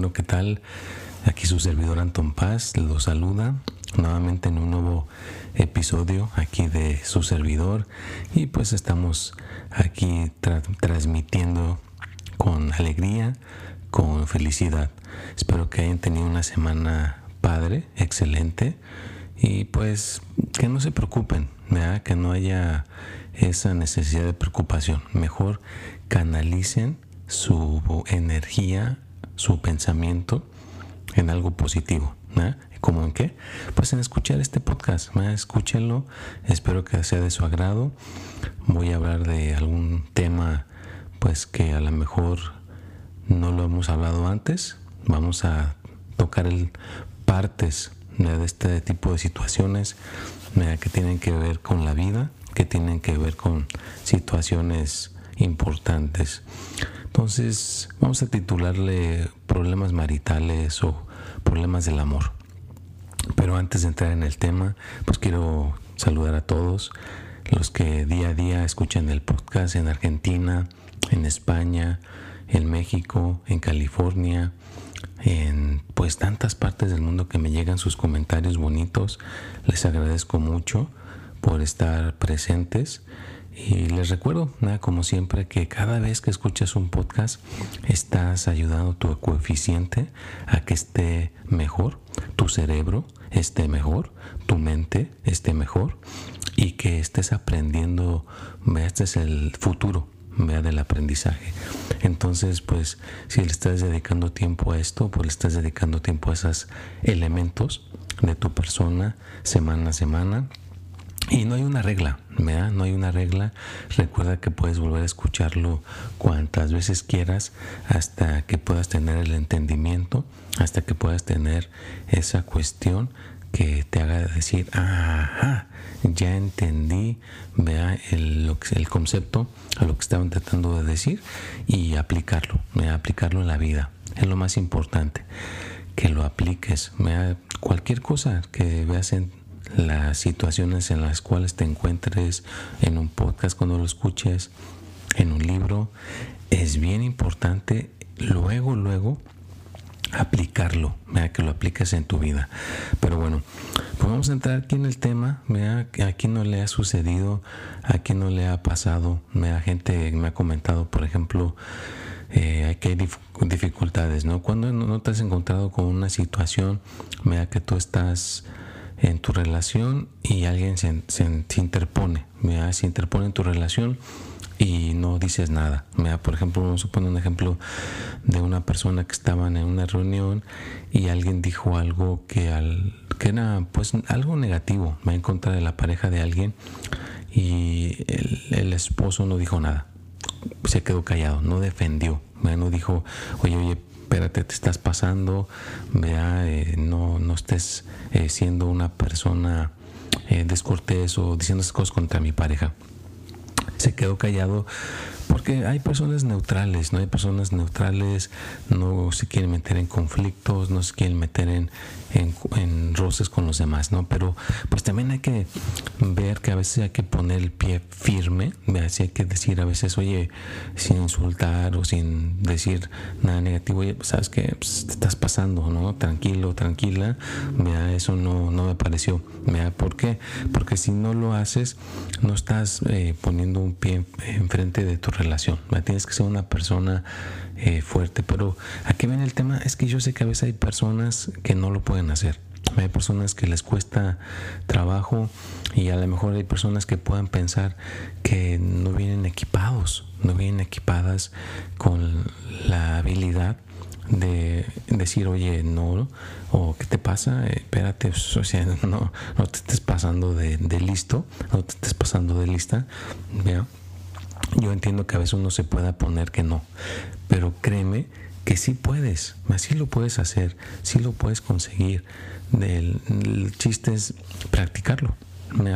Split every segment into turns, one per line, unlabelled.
Bueno, ¿qué tal? Aquí su servidor Anton Paz lo saluda nuevamente en un nuevo episodio aquí de su servidor y pues estamos aquí transmitiendo con alegría, con felicidad. Espero que hayan tenido una semana padre, excelente y pues que no se preocupen, que no haya esa necesidad de preocupación. Mejor canalicen su energía su pensamiento en algo positivo. ¿no? ¿Cómo en qué? Pues en escuchar este podcast. ¿no? Escúchenlo. Espero que sea de su agrado. Voy a hablar de algún tema pues que a lo mejor no lo hemos hablado antes. Vamos a tocar el partes de este tipo de situaciones que tienen que ver con la vida, que tienen que ver con situaciones importantes. Entonces, vamos a titularle problemas maritales o problemas del amor. Pero antes de entrar en el tema, pues quiero saludar a todos los que día a día escuchan el podcast en Argentina, en España, en México, en California, en pues tantas partes del mundo que me llegan sus comentarios bonitos. Les agradezco mucho por estar presentes y les recuerdo, nada, como siempre, que cada vez que escuchas un podcast, estás ayudando tu coeficiente a que esté mejor, tu cerebro esté mejor, tu mente esté mejor y que estés aprendiendo, vea, este es el futuro, vea, del aprendizaje. Entonces, pues, si le estás dedicando tiempo a esto, pues le estás dedicando tiempo a esos elementos de tu persona semana a semana y no hay una regla, ¿verdad? No hay una regla. Recuerda que puedes volver a escucharlo cuantas veces quieras hasta que puedas tener el entendimiento, hasta que puedas tener esa cuestión que te haga decir, ajá, ya entendí vea el, el concepto a lo que estaban tratando de decir y aplicarlo, ¿vea? aplicarlo en la vida. Es lo más importante, que lo apliques. ¿vea? Cualquier cosa que veas en las situaciones en las cuales te encuentres en un podcast cuando lo escuches, en un libro, es bien importante luego, luego aplicarlo, vea que lo apliques en tu vida. Pero bueno, pues vamos a entrar aquí en el tema, vea a quién no le ha sucedido, a quién no le ha pasado, vea gente me ha comentado, por ejemplo, eh, que hay dificultades, ¿no? Cuando no te has encontrado con una situación, vea que tú estás en tu relación y alguien se, se, interpone, se interpone en tu relación y no dices nada. Por ejemplo, vamos a poner un ejemplo de una persona que estaban en una reunión y alguien dijo algo que, al, que era pues algo negativo en contra de la pareja de alguien y el, el esposo no dijo nada. Se quedó callado, no defendió, no dijo, oye, oye, espérate, te estás pasando, vea, eh, no, no estés eh, siendo una persona eh, descortés o diciendo esas cosas contra mi pareja. Se quedó callado porque hay personas neutrales, no hay personas neutrales, no se quieren meter en conflictos, no se quieren meter en, en, roces con los demás, ¿no? Pero pues también hay que ver que a veces hay que poner el pie firme, así hay que decir a veces, oye, sin insultar o sin decir nada negativo, oye, sabes que pues, te estás pasando, ¿no? Tranquilo, tranquila, vea, eso no, no me pareció, vea, ¿por qué? Porque si no lo haces, no estás eh, poniendo un pie enfrente de tu relación. Tienes que ser una persona eh, fuerte. Pero aquí viene el tema, es que yo sé que a veces hay personas que no lo pueden hacer. Hay personas que les cuesta trabajo y a lo mejor hay personas que puedan pensar que no vienen equipados, no vienen equipadas con la habilidad de decir, oye, no, o qué te pasa, eh, espérate, o sea, no, no te estés pasando de, de, listo, no te estés pasando de lista, Yo entiendo que a veces uno se pueda poner que no, pero créeme que sí puedes, así lo puedes hacer, sí lo puedes conseguir. El, chiste es practicarlo,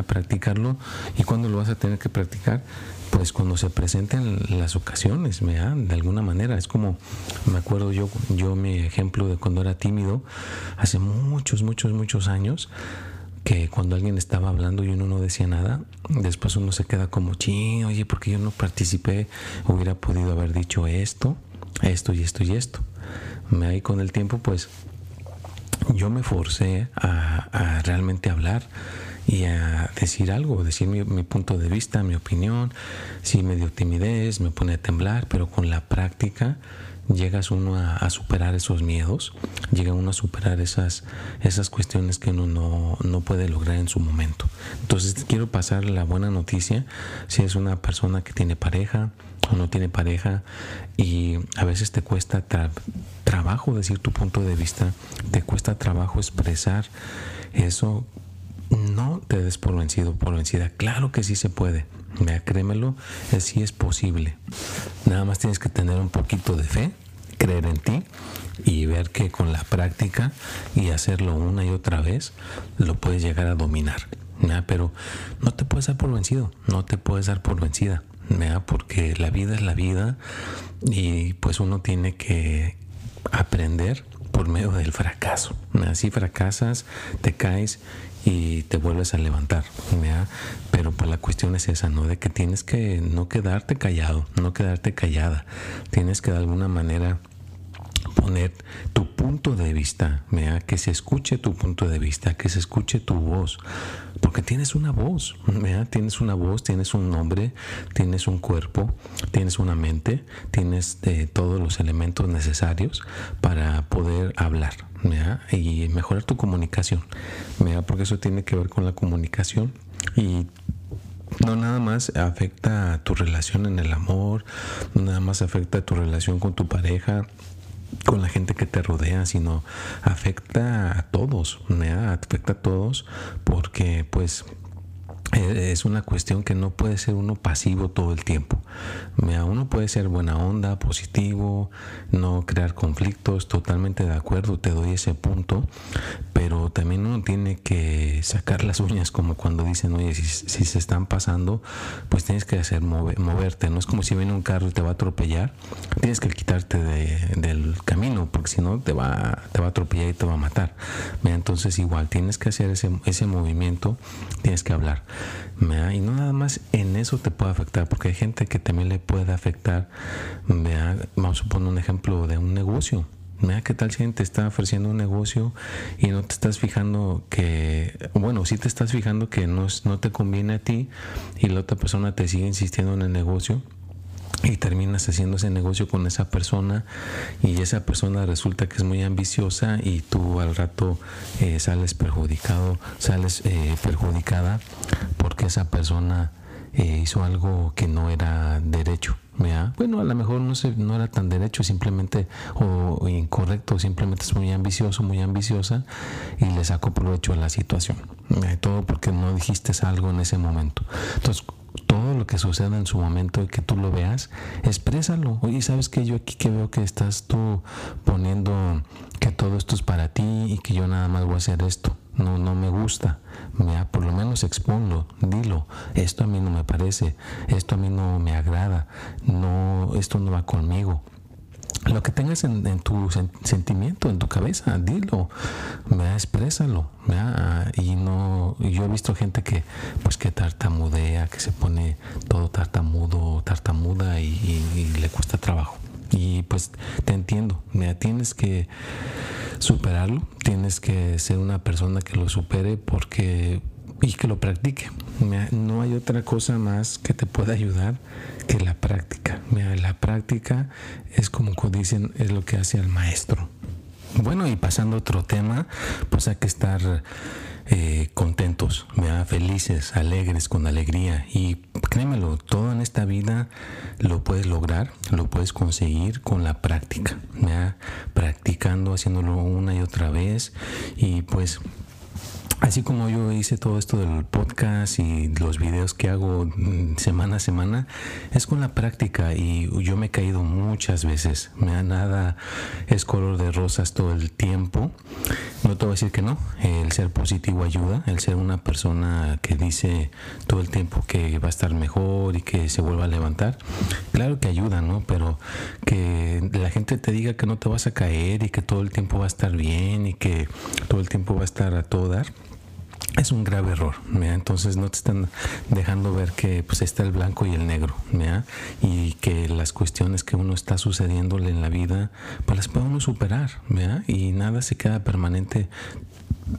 practicarlo y cuando lo vas a tener que practicar, pues cuando se presenten las ocasiones, me de alguna manera. Es como, me acuerdo yo, yo mi ejemplo de cuando era tímido, hace muchos, muchos, muchos años, que cuando alguien estaba hablando y uno no decía nada, después uno se queda como, ching, oye, porque yo no participé, hubiera podido haber dicho esto, esto y esto y esto. Me ahí con el tiempo, pues yo me forcé a, a realmente hablar y a decir algo, decir mi, punto de vista, mi opinión. Si me dio timidez, me pone a temblar, pero con la práctica llegas uno a, superar esos miedos, llega uno a superar esas, esas cuestiones que uno no, no, puede lograr en su momento. Entonces quiero pasar la buena noticia, si es una persona que tiene pareja o no tiene pareja y a veces te cuesta trabajo decir tu punto de vista, te cuesta trabajo expresar eso te des por vencido, por vencida. Claro que sí se puede. créemelo, sí es posible. Nada más tienes que tener un poquito de fe, creer en ti y ver que con la práctica y hacerlo una y otra vez lo puedes llegar a dominar. Pero no te puedes dar por vencido, no te puedes dar por vencida. Porque la vida es la vida y pues uno tiene que aprender por medio del fracaso. Así fracasas, te caes y te vuelves a levantar. Pero pues la cuestión es esa, ¿no? De que tienes que no quedarte callado, no quedarte callada. Tienes que de alguna manera poner tu punto de vista, que se escuche tu punto de vista, que se escuche tu voz, porque tienes una voz, tienes una voz, tienes un nombre, tienes un cuerpo, tienes una mente, tienes eh, todos los elementos necesarios para poder hablar y mejorar tu comunicación, porque eso tiene que ver con la comunicación y no nada más afecta a tu relación en el amor, nada más afecta a tu relación con tu pareja, con la gente que te rodea, sino afecta a todos, afecta a todos porque pues es una cuestión que no puede ser uno pasivo todo el tiempo. Uno puede ser buena onda, positivo, no crear conflictos, totalmente de acuerdo, te doy ese punto, pero también uno tiene que sacar las uñas como cuando dicen, oye, si, se están pasando, pues tienes que hacer moverte, no es como si viene un carro y te va a atropellar, tienes que quitarte del camino, porque si no te va, te va a atropellar y te va a matar. Entonces igual tienes que hacer ese, ese movimiento, tienes que hablar. Y no nada más en eso te puede afectar, porque hay gente que también le puede afectar. Vamos a poner un ejemplo de un negocio. Mira qué tal si alguien te está ofreciendo un negocio y no te estás fijando que, bueno, si te estás fijando que no, no te conviene a ti y la otra persona te sigue insistiendo en el negocio y terminas haciendo ese negocio con esa persona y esa persona resulta que es muy ambiciosa y tú al rato eh, sales perjudicado, sales eh, perjudicada porque esa persona eh, hizo algo que no era derecho. Bueno, a lo mejor no, se, no era tan derecho, simplemente o, incorrecto, simplemente es muy ambicioso, muy ambiciosa y le sacó provecho a la situación. Todo porque no dijiste algo en ese momento. Entonces, lo que suceda en su momento y que tú lo veas, exprésalo. Oye, ¿sabes que Yo aquí que veo que estás tú poniendo que todo esto es para ti y que yo nada más voy a hacer esto. No, no me gusta. Mira, por lo menos exponlo, dilo. Esto a mí no me parece, esto a mí no me agrada, no, esto no va conmigo lo que tengas en, tu sentimiento, en tu cabeza, dilo, me exprésalo, y no, yo he visto gente que, pues que tartamudea, que se pone todo tartamudo, tartamuda y, le cuesta trabajo. Y pues te entiendo, mira, tienes que superarlo, tienes que ser una persona que lo supere porque y que lo practique. No hay otra cosa más que te pueda ayudar que la práctica. La práctica es como dicen, es lo que hace al maestro. Bueno, y pasando a otro tema, pues hay que estar eh, contentos, felices, alegres, con alegría. Y créemelo, todo en esta vida lo puedes lograr, lo puedes conseguir con la práctica, practicando, haciéndolo una y otra vez. Y pues Así como yo hice todo esto del podcast y los videos que hago mm, semana a semana, es con la práctica y yo me he caído muchas veces. Me da nada es color de rosas todo el tiempo. No te voy a decir que no. El ser positivo ayuda. El ser una persona que dice todo el tiempo que va a estar mejor y que se vuelva a levantar. Claro que ayuda, ¿no? Pero que la gente te diga que no te vas a caer y que todo el tiempo va a estar bien y que todo el tiempo va a estar a todo dar es un grave error, entonces no te están dejando ver que pues está el blanco y el negro, y que las cuestiones que uno está sucediéndole en la vida, pues las puede uno superar, y nada se queda permanente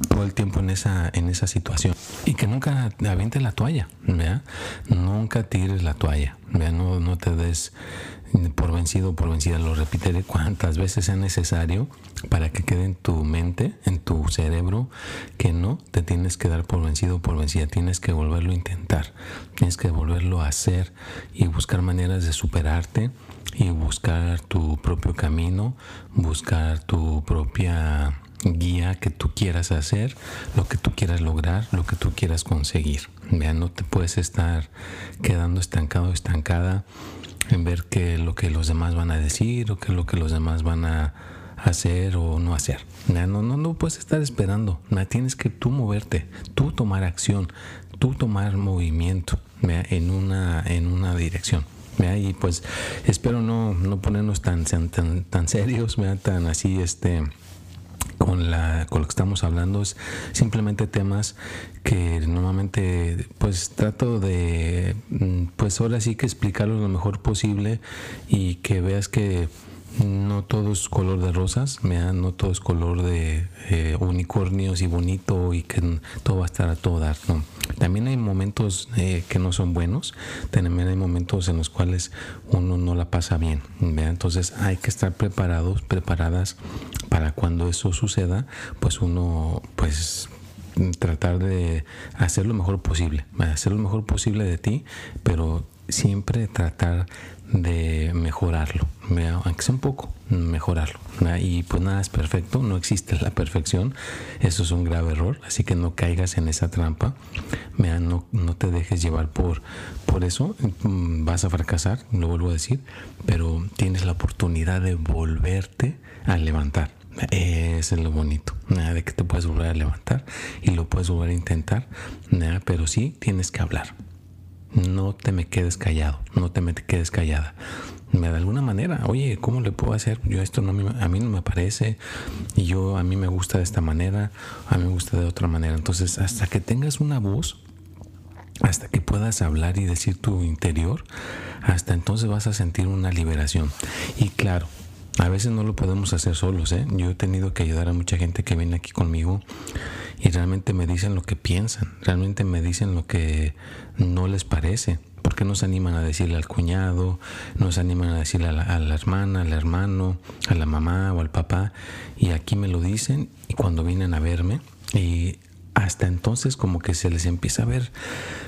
todo el tiempo en esa, en esa situación. Y que nunca aviente la toalla, nunca tires la toalla, no, no te des por vencido o por vencida, lo repetiré cuantas veces sea necesario para que quede en tu mente, en tu cerebro, que no te tienes que dar por vencido o por vencida, tienes que volverlo a intentar, tienes que volverlo a hacer y buscar maneras de superarte y buscar tu propio camino, buscar tu propia guía que tú quieras hacer, lo que tú quieras lograr, lo que tú quieras conseguir. Ya no te puedes estar quedando estancado, estancada en ver qué lo que los demás van a decir o qué es lo que los demás van a hacer o no hacer. No, no, no puedes estar esperando. Tienes que tú moverte, tú tomar acción, tú tomar movimiento en una, en una dirección. Y pues espero no, no ponernos tan, tan, tan serios, tan así, este, con, la, con lo que estamos hablando es simplemente temas que normalmente pues trato de mm, pues ahora sí que explicarlo lo mejor posible y que veas que no todo es color de rosas, no todo es color de eh, unicornios y bonito y que todo va a estar a todo dar. No. También hay momentos eh, que no son buenos, también hay momentos en los cuales uno no la pasa bien. Entonces hay que estar preparados, preparadas para cuando eso suceda, pues uno pues tratar de hacer lo mejor posible, hacer lo mejor posible de ti, pero siempre tratar de mejorarlo, aunque sea un poco, mejorarlo. Y pues nada es perfecto, no existe la perfección, eso es un grave error, así que no caigas en esa trampa, no, no te dejes llevar por, por eso, mm, vas a fracasar, lo vuelvo a decir, pero tienes la oportunidad de volverte a levantar. Eso es lo bonito, de que te puedes volver a levantar y lo puedes volver a intentar, pero sí tienes que hablar no te me quedes callado, no te me quedes callada. De alguna manera, oye, ¿cómo le puedo hacer? Yo esto no a mí no me parece y yo a mí me gusta de esta manera, a mí me gusta de otra manera. Entonces, hasta que tengas una voz, hasta que puedas hablar y decir tu interior, hasta entonces vas a sentir una liberación. Y claro, a veces no lo podemos hacer solos, ¿eh? Yo he tenido que ayudar a mucha gente que viene aquí conmigo y realmente me dicen lo que piensan, realmente me dicen lo que no les parece. Porque no se animan a decirle al cuñado, no se animan a decirle a la, hermana, al hermano, a la mamá o al papá. Y aquí me lo dicen y cuando vienen a verme y hasta entonces como que se les empieza a ver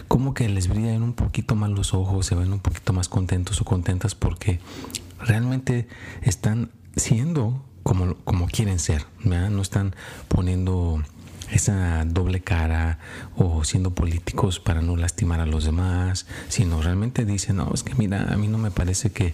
como que les brillan un poquito más los ojos, se ven un poquito más contentos o contentas porque realmente están siendo como, como quieren ser, no están poniendo esa doble cara o siendo políticos para no lastimar a los demás, sino realmente dicen, no, es que mira, a mí no me parece que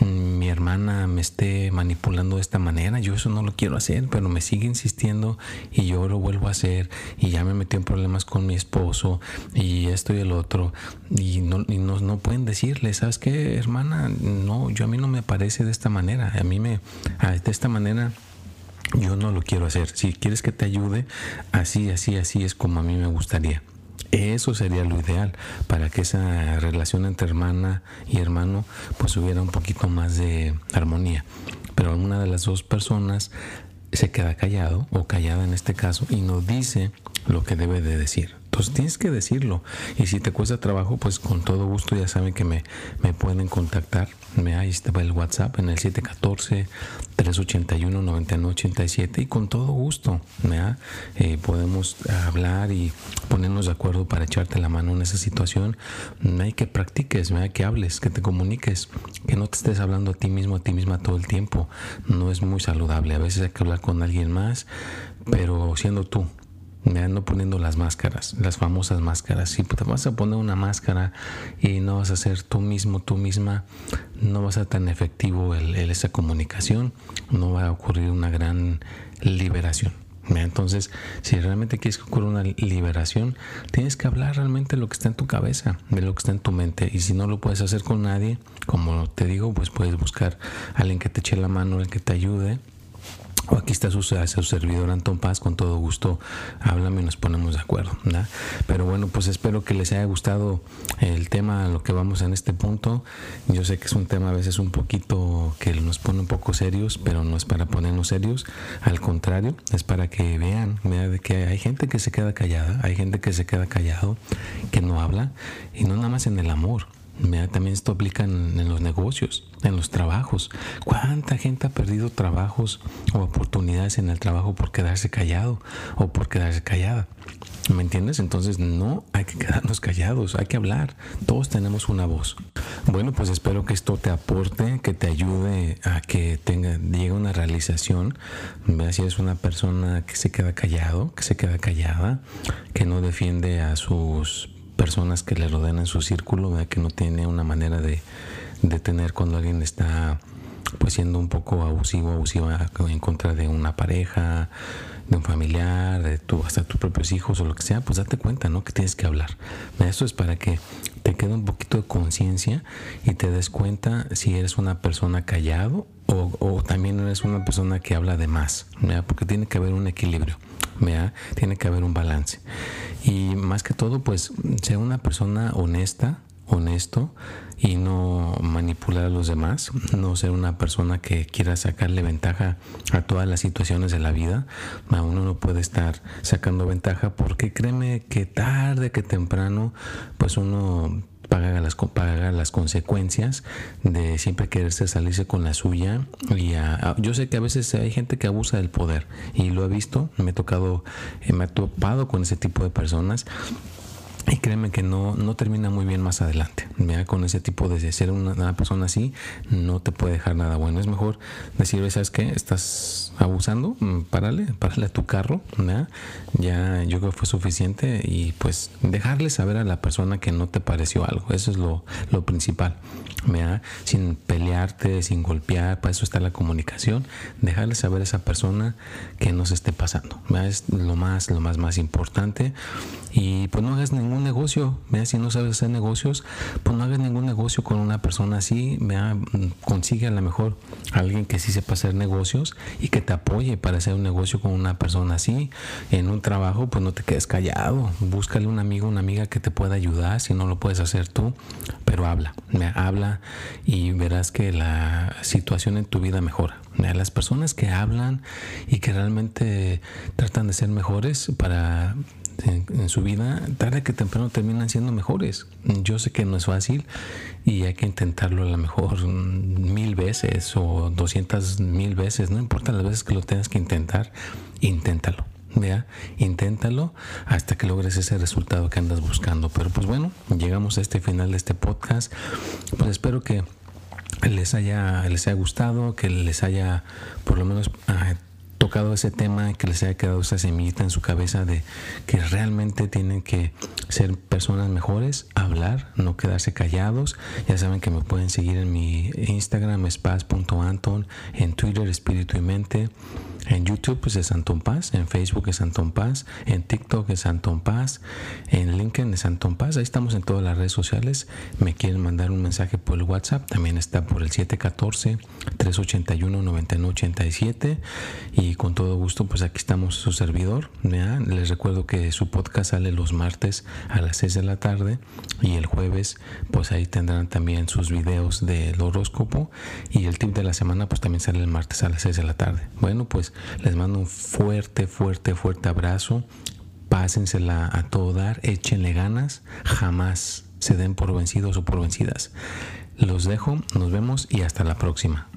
mm, mi hermana me esté manipulando de esta manera, yo eso no lo quiero hacer, pero me sigue insistiendo y yo lo vuelvo a hacer y ya me metí en problemas con mi esposo y esto y el otro y no, y no, no pueden decirle, ¿sabes qué, hermana? No, yo a mí no me parece de esta manera, a mí me, de esta manera yo no lo quiero hacer. Si quieres que te ayude, así, así, así es como a mí me gustaría. Eso sería lo ideal para que esa relación entre hermana y hermano pues hubiera un poquito más de armonía. Pero alguna de las dos personas se queda callado o callada en este caso y no dice lo que debe de decir. Entonces tienes que decirlo. Y si te cuesta trabajo, pues con todo gusto ya saben que me, me pueden contactar. Me, ahí el WhatsApp en el 714-381-9987 y con todo gusto eh, podemos hablar y ponernos de acuerdo para echarte la mano en esa situación. Hay que practiques, que hables, que te comuniques, que no te estés hablando a ti mismo, a ti misma todo el tiempo. No es muy saludable. A veces hay que hablar con alguien más, pero siendo tú no poniendo las máscaras, las famosas máscaras. Si te vas a poner una máscara y no vas a ser tú mismo, tú misma, no va a ser tan efectivo esa comunicación, no va a ocurrir una gran liberación. Entonces, si realmente quieres que ocurra una liberación, tienes que hablar realmente de lo que está en tu cabeza, de lo que está en tu mente. Y si no lo puedes hacer con nadie, como te digo, pues puedes buscar a alguien que te eche la mano, alguien que te ayude aquí está su, servidor Anton Paz, con todo gusto háblame y nos ponemos de acuerdo. Pero bueno, pues espero que les haya gustado el tema, lo que vamos en este punto. Yo sé que es un tema a veces un poquito que nos pone un poco serios, pero no es para ponernos serios, al contrario, es para que vean, que hay gente que se queda callada, hay gente que se queda callado, que no habla, y no nada más en el amor, también esto aplica en, los negocios, en los trabajos. ¿Cuánta gente ha perdido trabajos o oportunidades en el trabajo por quedarse callado o por quedarse callada? ¿Me entiendes? Entonces no hay que quedarnos callados, hay que hablar. Todos tenemos una voz. Bueno, pues espero que esto te aporte, que te ayude a que tenga, llegue una realización. Vea si eres una persona que se queda callado, que se queda callada, que no defiende a sus personas que le rodean en su círculo, que no tiene una manera de, de tener cuando alguien está pues siendo un poco abusivo, abusiva en contra de una pareja, de un familiar, de tu, hasta tus propios hijos o lo que sea, pues date cuenta, ¿no? Que tienes que hablar. Eso es para que te quede un poquito de conciencia y te des cuenta si eres una persona callado o, también eres una persona que habla de más, porque tiene que haber un equilibrio. Tiene que haber un balance. Y más que todo, pues, ser una persona honesta, honesto y no manipular a los demás, no ser una persona que quiera sacarle ventaja a todas las situaciones de la vida. Uno no puede estar sacando ventaja porque créeme que tarde que temprano, pues uno paga las, paga las consecuencias de siempre quererse salirse con la suya. Y yo sé que a veces hay gente que abusa del poder y lo he visto, me he tocado, eh, me he topado con ese tipo de personas y créeme que no, no termina muy bien más adelante. Mira, con ese tipo de ser una, persona así, no te puede dejar nada bueno. Es mejor decir, ¿sabes qué? Estás abusando, mm, párale, párale a tu carro. Ya yo creo que fue suficiente y pues dejarle saber a la persona que no te pareció algo. Eso es lo, lo principal. Sin pelearte, sin golpear, para eso está la comunicación. Dejarle saber a esa persona que no se esté pasando. Es lo más, lo más, más importante. Y pues no hagas ningún negocio. Vea, si no sabes hacer negocios, pues no hagas ningún negocio con una persona así. Vea, consigue a lo mejor alguien que sí sepa hacer negocios y que te apoye para hacer un negocio con una persona así. En un trabajo, pues no te quedes callado. Búscale un amigo, una amiga que te pueda ayudar si no lo puedes hacer tú, pero habla, habla y verás que la situación en tu vida mejora. Las personas que hablan y que realmente tratan de ser mejores para en, su vida, tarde que temprano terminan siendo mejores. Yo sé que no es fácil y hay que intentarlo a lo mejor mil veces o doscientas mil veces, no importa las veces que lo tengas que intentar, inténtalo. Vea, inténtalo hasta que logres ese resultado que andas buscando. Pero pues bueno, llegamos a este final de este podcast. Pues espero que les haya, les haya gustado, que les haya por lo menos ah, tocado ese tema, que les haya quedado esa semillita en su cabeza de que realmente tienen que ser personas mejores, hablar, no quedarse callados. Ya saben que me pueden seguir en mi Instagram, spaz.anton, en Twitter, Espíritu y Mente. En YouTube pues, es Antón Paz, en Facebook es Antón Paz, en TikTok es Antón Paz, en LinkedIn es Antón Paz. Ahí estamos en todas las redes sociales. Me quieren mandar un mensaje por el WhatsApp, también está por el 714-381-9987. Y con todo gusto, pues aquí estamos su servidor. Les recuerdo que su podcast sale los martes a las 6 de la tarde y el jueves, pues ahí tendrán también sus videos del horóscopo. Y el tip de la semana, pues también sale el martes a las 6 de la tarde. Bueno, pues les mando un fuerte, fuerte, fuerte abrazo. Pásensela a todo dar, échenle ganas, jamás se den por vencidos o por vencidas. Los dejo, nos vemos y hasta la próxima.